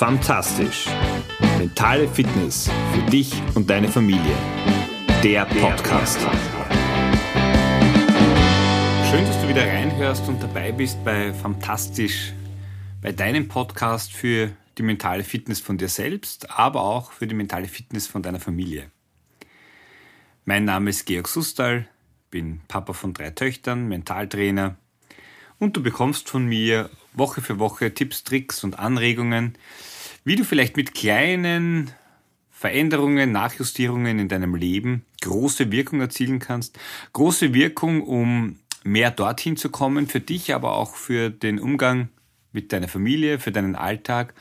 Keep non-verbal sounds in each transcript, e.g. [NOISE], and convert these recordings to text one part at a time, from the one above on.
Fantastisch. Mentale Fitness für dich und deine Familie. Der Podcast. Schön, dass du wieder reinhörst und dabei bist bei Fantastisch, bei deinem Podcast für die mentale Fitness von dir selbst, aber auch für die mentale Fitness von deiner Familie. Mein Name ist Georg Sustal, bin Papa von drei Töchtern, Mentaltrainer und du bekommst von mir Woche für Woche Tipps, Tricks und Anregungen, wie du vielleicht mit kleinen Veränderungen, Nachjustierungen in deinem Leben große Wirkung erzielen kannst. Große Wirkung, um mehr dorthin zu kommen, für dich, aber auch für den Umgang mit deiner Familie, für deinen Alltag,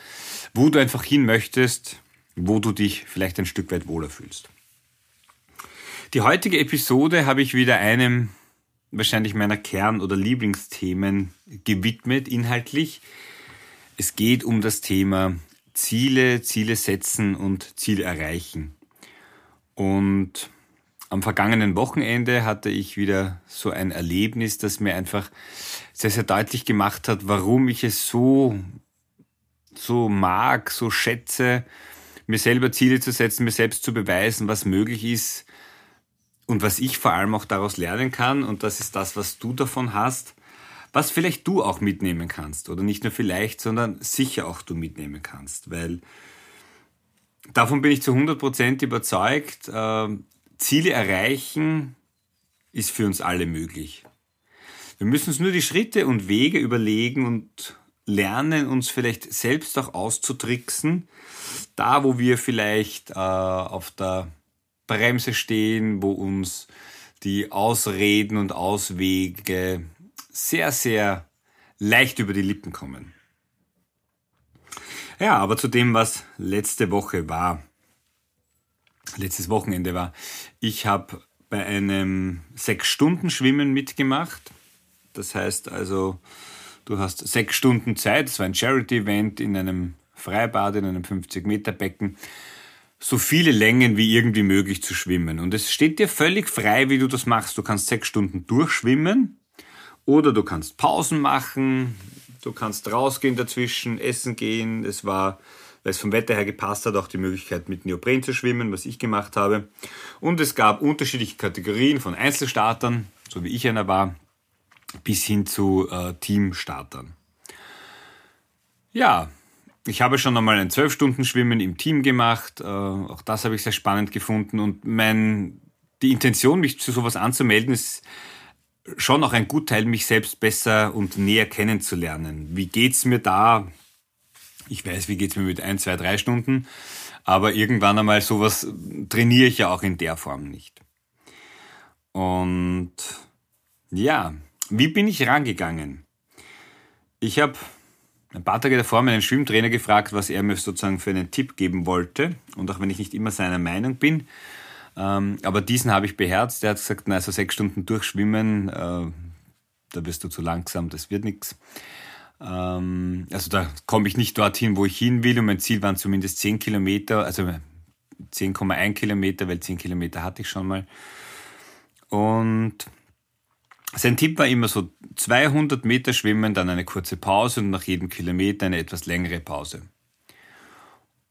wo du einfach hin möchtest, wo du dich vielleicht ein Stück weit wohler fühlst. Die heutige Episode habe ich wieder einem wahrscheinlich meiner Kern- oder Lieblingsthemen gewidmet, inhaltlich. Es geht um das Thema Ziele, Ziele setzen und Ziele erreichen. Und am vergangenen Wochenende hatte ich wieder so ein Erlebnis, das mir einfach sehr, sehr deutlich gemacht hat, warum ich es so, so mag, so schätze, mir selber Ziele zu setzen, mir selbst zu beweisen, was möglich ist und was ich vor allem auch daraus lernen kann. Und das ist das, was du davon hast, was vielleicht du auch mitnehmen kannst. Oder nicht nur vielleicht, sondern sicher auch du mitnehmen kannst. Weil davon bin ich zu 100% überzeugt, äh, Ziele erreichen ist für uns alle möglich. Wir müssen uns nur die Schritte und Wege überlegen und lernen, uns vielleicht selbst auch auszutricksen. Da, wo wir vielleicht äh, auf der Bremse stehen, wo uns die Ausreden und Auswege sehr, sehr leicht über die Lippen kommen. Ja, aber zu dem, was letzte Woche war, letztes Wochenende war. Ich habe bei einem sechs Stunden Schwimmen mitgemacht. Das heißt also, du hast sechs Stunden Zeit. Es war ein Charity-Event in einem Freibad, in einem 50-Meter-Becken. So viele Längen wie irgendwie möglich zu schwimmen. Und es steht dir völlig frei, wie du das machst. Du kannst sechs Stunden durchschwimmen oder du kannst Pausen machen, du kannst rausgehen dazwischen, essen gehen. Es war, weil es vom Wetter her gepasst hat, auch die Möglichkeit mit Neopren zu schwimmen, was ich gemacht habe. Und es gab unterschiedliche Kategorien von Einzelstartern, so wie ich einer war, bis hin zu äh, Teamstartern. Ja, ich habe schon einmal ein 12-Stunden-Schwimmen im Team gemacht. Äh, auch das habe ich sehr spannend gefunden. Und mein, die Intention, mich zu sowas anzumelden, ist schon auch ein Gutteil, mich selbst besser und näher kennenzulernen. Wie geht's mir da? Ich weiß, wie geht's mir mit ein, zwei, drei Stunden, aber irgendwann einmal sowas trainiere ich ja auch in der Form nicht. Und ja, wie bin ich rangegangen? Ich habe ein paar Tage davor meinen Schwimmtrainer gefragt, was er mir sozusagen für einen Tipp geben wollte. Und auch wenn ich nicht immer seiner Meinung bin, aber diesen habe ich beherzt. Der hat gesagt, na, also sechs Stunden durchschwimmen, äh, da wirst du zu langsam, das wird nichts. Ähm, also da komme ich nicht dorthin, wo ich hin will. Und mein Ziel waren zumindest zehn Kilometer, also 10,1 Kilometer, weil zehn Kilometer hatte ich schon mal. Und sein Tipp war immer so 200 Meter schwimmen, dann eine kurze Pause und nach jedem Kilometer eine etwas längere Pause.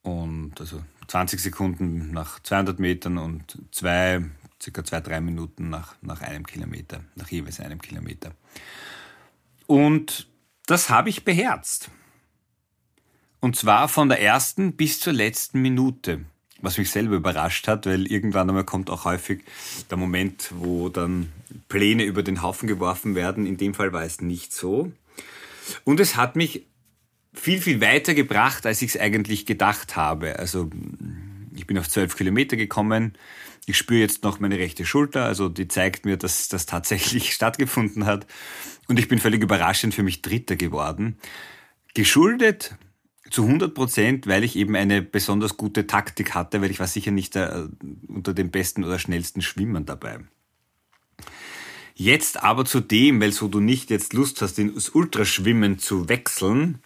Und also 20 Sekunden nach 200 Metern und zwei, circa zwei, drei Minuten nach, nach einem Kilometer, nach jeweils einem Kilometer. Und das habe ich beherzt. Und zwar von der ersten bis zur letzten Minute. Was mich selber überrascht hat, weil irgendwann einmal kommt auch häufig der Moment, wo dann Pläne über den Haufen geworfen werden. In dem Fall war es nicht so. Und es hat mich viel, viel weiter gebracht, als ich es eigentlich gedacht habe. Also ich bin auf zwölf Kilometer gekommen. Ich spüre jetzt noch meine rechte Schulter, also die zeigt mir, dass das tatsächlich [LAUGHS] stattgefunden hat. Und ich bin völlig überraschend für mich Dritter geworden. Geschuldet zu 100 Prozent, weil ich eben eine besonders gute Taktik hatte, weil ich war sicher nicht der, unter den besten oder schnellsten Schwimmern dabei. Jetzt aber zu dem, weil so du nicht jetzt Lust hast, ins Ultraschwimmen zu wechseln,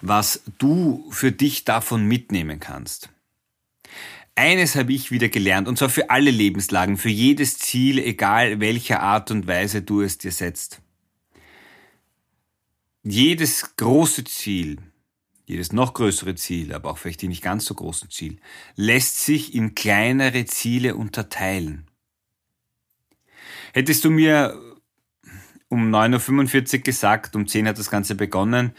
was du für dich davon mitnehmen kannst. Eines habe ich wieder gelernt, und zwar für alle Lebenslagen, für jedes Ziel, egal welcher Art und Weise du es dir setzt. Jedes große Ziel, jedes noch größere Ziel, aber auch vielleicht die nicht ganz so großen Ziel, lässt sich in kleinere Ziele unterteilen. Hättest du mir um 9.45 Uhr gesagt, um 10 Uhr hat das Ganze begonnen,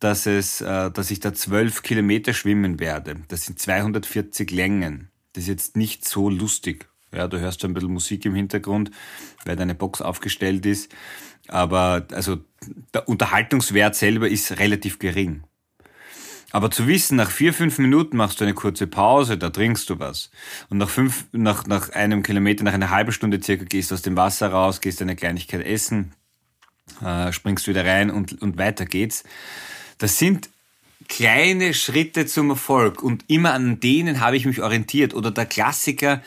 dass, es, äh, dass ich da 12 Kilometer schwimmen werde. Das sind 240 Längen. Das ist jetzt nicht so lustig. Ja, du hörst schon ein bisschen Musik im Hintergrund, weil deine Box aufgestellt ist. Aber also der Unterhaltungswert selber ist relativ gering. Aber zu wissen, nach vier, fünf Minuten machst du eine kurze Pause, da trinkst du was. Und nach fünf, nach, nach einem Kilometer, nach einer halben Stunde circa gehst du aus dem Wasser raus, gehst eine Kleinigkeit essen, äh, springst wieder rein und, und weiter geht's. Das sind kleine Schritte zum Erfolg und immer an denen habe ich mich orientiert. Oder der Klassiker,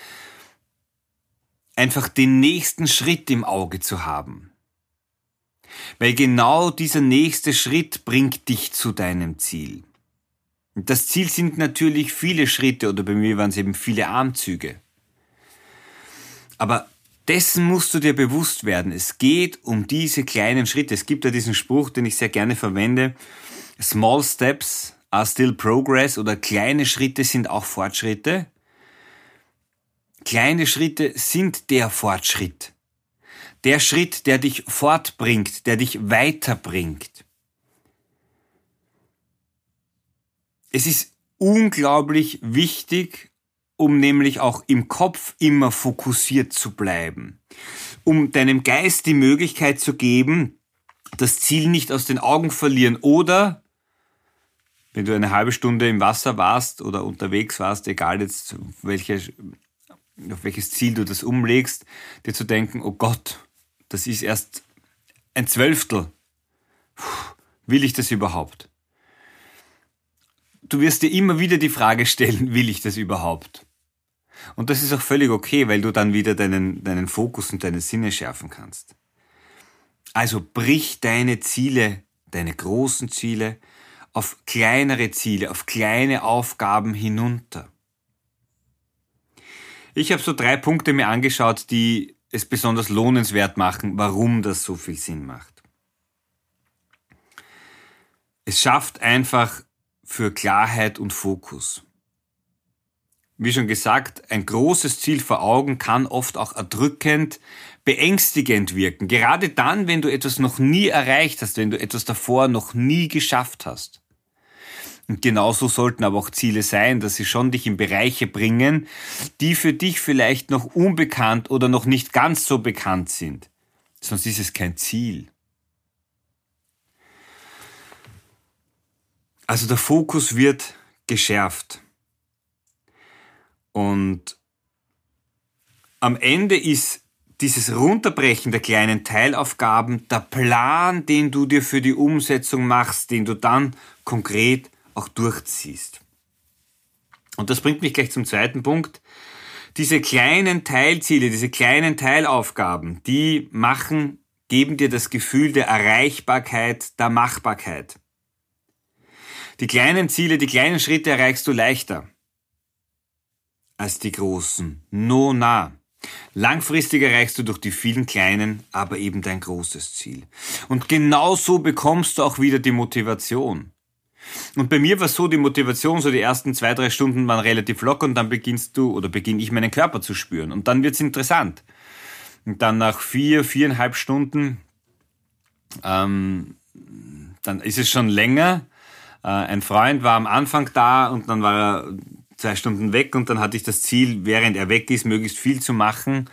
einfach den nächsten Schritt im Auge zu haben. Weil genau dieser nächste Schritt bringt dich zu deinem Ziel. Das Ziel sind natürlich viele Schritte oder bei mir waren es eben viele Armzüge. Aber dessen musst du dir bewusst werden. Es geht um diese kleinen Schritte. Es gibt ja diesen Spruch, den ich sehr gerne verwende. Small steps are still progress oder kleine Schritte sind auch Fortschritte. Kleine Schritte sind der Fortschritt. Der Schritt, der dich fortbringt, der dich weiterbringt. Es ist unglaublich wichtig, um nämlich auch im Kopf immer fokussiert zu bleiben, um deinem Geist die Möglichkeit zu geben, das Ziel nicht aus den Augen verlieren oder wenn du eine halbe Stunde im Wasser warst oder unterwegs warst, egal jetzt welche, auf welches Ziel du das umlegst, dir zu denken, oh Gott, das ist erst ein Zwölftel. Puh, will ich das überhaupt? Du wirst dir immer wieder die Frage stellen, [LAUGHS] will ich das überhaupt? Und das ist auch völlig okay, weil du dann wieder deinen, deinen Fokus und deine Sinne schärfen kannst. Also brich deine Ziele, deine großen Ziele, auf kleinere Ziele, auf kleine Aufgaben hinunter. Ich habe so drei Punkte mir angeschaut, die es besonders lohnenswert machen, warum das so viel Sinn macht. Es schafft einfach für Klarheit und Fokus. Wie schon gesagt, ein großes Ziel vor Augen kann oft auch erdrückend, beängstigend wirken. Gerade dann, wenn du etwas noch nie erreicht hast, wenn du etwas davor noch nie geschafft hast. Und genauso sollten aber auch Ziele sein, dass sie schon dich in Bereiche bringen, die für dich vielleicht noch unbekannt oder noch nicht ganz so bekannt sind. Sonst ist es kein Ziel. Also der Fokus wird geschärft. Und am Ende ist dieses Runterbrechen der kleinen Teilaufgaben der Plan, den du dir für die Umsetzung machst, den du dann konkret auch durchziehst. Und das bringt mich gleich zum zweiten Punkt. Diese kleinen Teilziele, diese kleinen Teilaufgaben, die machen, geben dir das Gefühl der Erreichbarkeit, der Machbarkeit. Die kleinen Ziele, die kleinen Schritte erreichst du leichter als die großen. No nah. Langfristig erreichst du durch die vielen kleinen, aber eben dein großes Ziel. Und genau so bekommst du auch wieder die Motivation. Und bei mir war so die Motivation, so die ersten zwei, drei Stunden waren relativ locker und dann beginnst du oder beginne ich meinen Körper zu spüren. Und dann wird's interessant. Und dann nach vier, viereinhalb Stunden, ähm, dann ist es schon länger. Äh, ein Freund war am Anfang da und dann war er zwei Stunden weg und dann hatte ich das Ziel, während er weg ist, möglichst viel zu machen.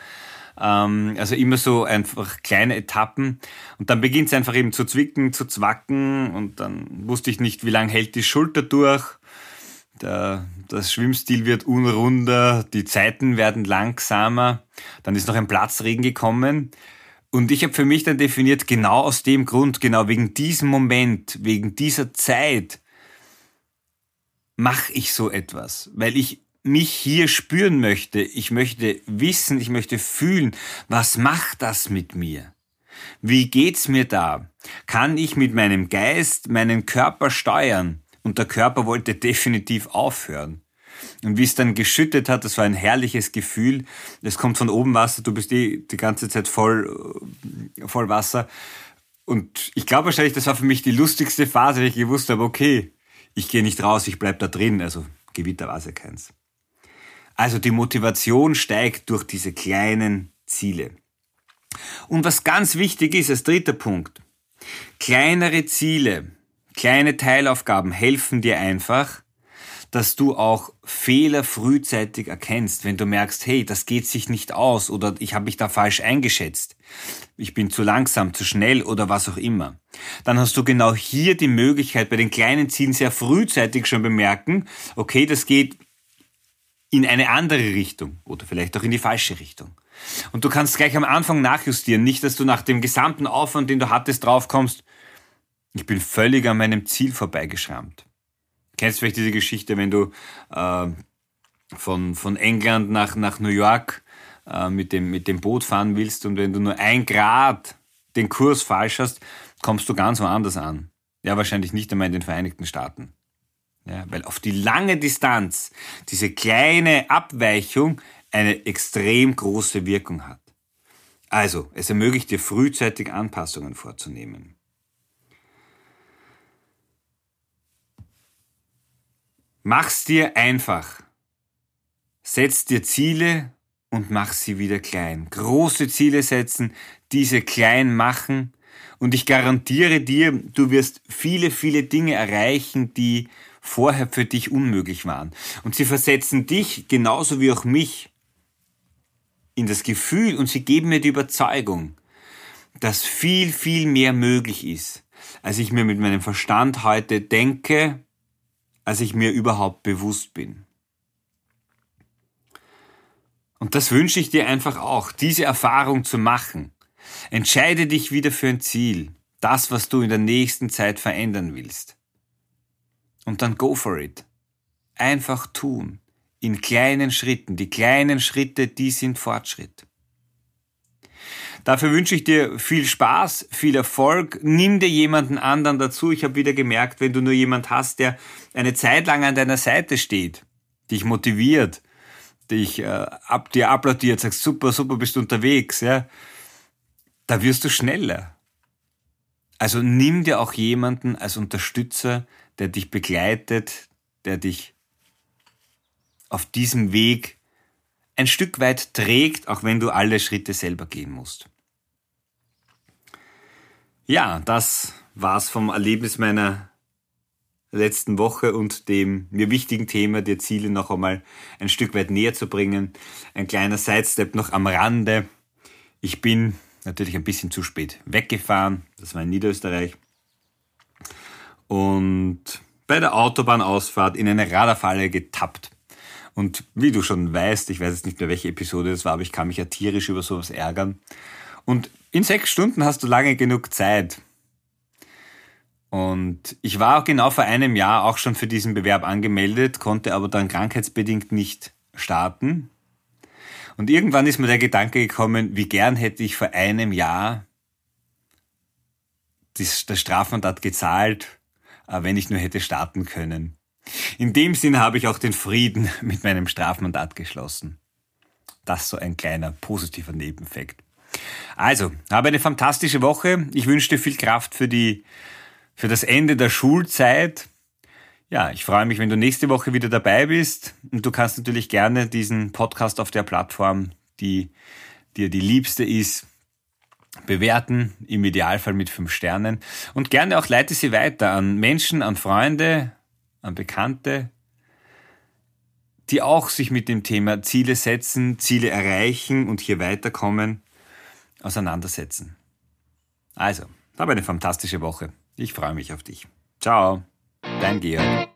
Ähm, also immer so einfach kleine Etappen. Und dann beginnt es einfach eben zu zwicken, zu zwacken und dann wusste ich nicht, wie lange hält die Schulter durch. Der, das Schwimmstil wird unrunder, die Zeiten werden langsamer. Dann ist noch ein Platzregen gekommen. Und ich habe für mich dann definiert, genau aus dem Grund, genau wegen diesem Moment, wegen dieser Zeit, mache ich so etwas, weil ich mich hier spüren möchte. Ich möchte wissen, ich möchte fühlen, was macht das mit mir? Wie geht's mir da? Kann ich mit meinem Geist meinen Körper steuern? Und der Körper wollte definitiv aufhören. Und wie es dann geschüttet hat, das war ein herrliches Gefühl. Es kommt von oben Wasser, du bist die, die ganze Zeit voll, voll Wasser. Und ich glaube wahrscheinlich, das war für mich die lustigste Phase, weil ich gewusst habe, okay, ich gehe nicht raus, ich bleib da drin. Also Gewitter war es ja keins. Also die Motivation steigt durch diese kleinen Ziele. Und was ganz wichtig ist als dritter Punkt, kleinere Ziele, kleine Teilaufgaben helfen dir einfach, dass du auch Fehler frühzeitig erkennst, wenn du merkst, hey, das geht sich nicht aus oder ich habe mich da falsch eingeschätzt, ich bin zu langsam, zu schnell oder was auch immer. Dann hast du genau hier die Möglichkeit, bei den kleinen Zielen sehr frühzeitig schon bemerken, okay, das geht in eine andere Richtung oder vielleicht auch in die falsche Richtung. Und du kannst gleich am Anfang nachjustieren, nicht, dass du nach dem gesamten Aufwand, den du hattest, draufkommst, ich bin völlig an meinem Ziel vorbeigeschrammt. Kennst vielleicht diese Geschichte, wenn du äh, von, von England nach, nach New York äh, mit, dem, mit dem Boot fahren willst und wenn du nur ein Grad den Kurs falsch hast, kommst du ganz woanders an. Ja, wahrscheinlich nicht einmal in den Vereinigten Staaten. Ja, weil auf die lange Distanz diese kleine Abweichung eine extrem große Wirkung hat. Also, es ermöglicht dir frühzeitig Anpassungen vorzunehmen. Mach's dir einfach. Setz dir Ziele und mach sie wieder klein. Große Ziele setzen, diese klein machen und ich garantiere dir, du wirst viele, viele Dinge erreichen, die vorher für dich unmöglich waren. Und sie versetzen dich genauso wie auch mich in das Gefühl und sie geben mir die Überzeugung, dass viel, viel mehr möglich ist, als ich mir mit meinem Verstand heute denke als ich mir überhaupt bewusst bin. Und das wünsche ich dir einfach auch, diese Erfahrung zu machen. Entscheide dich wieder für ein Ziel, das, was du in der nächsten Zeit verändern willst. Und dann go for it. Einfach tun. In kleinen Schritten. Die kleinen Schritte, die sind Fortschritt. Dafür wünsche ich dir viel Spaß, viel Erfolg. Nimm dir jemanden anderen dazu. Ich habe wieder gemerkt, wenn du nur jemand hast, der eine Zeit lang an deiner Seite steht, dich motiviert, dich äh, ab dir applaudiert, sagst super, super, bist du unterwegs, ja, da wirst du schneller. Also nimm dir auch jemanden als Unterstützer, der dich begleitet, der dich auf diesem Weg ein Stück weit trägt, auch wenn du alle Schritte selber gehen musst. Ja, das war's vom Erlebnis meiner letzten Woche und dem mir wichtigen Thema, dir Ziele noch einmal ein Stück weit näher zu bringen. Ein kleiner Sidestep noch am Rande. Ich bin natürlich ein bisschen zu spät weggefahren. Das war in Niederösterreich. Und bei der Autobahnausfahrt in eine Radarfalle getappt. Und wie du schon weißt, ich weiß jetzt nicht mehr, welche Episode das war, aber ich kann mich ja tierisch über sowas ärgern. Und in sechs Stunden hast du lange genug Zeit. Und ich war auch genau vor einem Jahr auch schon für diesen Bewerb angemeldet, konnte aber dann krankheitsbedingt nicht starten. Und irgendwann ist mir der Gedanke gekommen, wie gern hätte ich vor einem Jahr das, das Strafmandat gezahlt, äh, wenn ich nur hätte starten können. In dem Sinn habe ich auch den Frieden [LAUGHS] mit meinem Strafmandat geschlossen. Das so ein kleiner positiver Nebeneffekt. Also, habe eine fantastische Woche. Ich wünsche dir viel Kraft für die, für das Ende der Schulzeit. Ja, ich freue mich, wenn du nächste Woche wieder dabei bist. Und du kannst natürlich gerne diesen Podcast auf der Plattform, die dir die liebste ist, bewerten, im Idealfall mit fünf Sternen. Und gerne auch leite sie weiter an Menschen, an Freunde, an Bekannte, die auch sich mit dem Thema Ziele setzen, Ziele erreichen und hier weiterkommen, auseinandersetzen. Also, habe eine fantastische Woche. Ich freue mich auf dich. Ciao, dein Georg.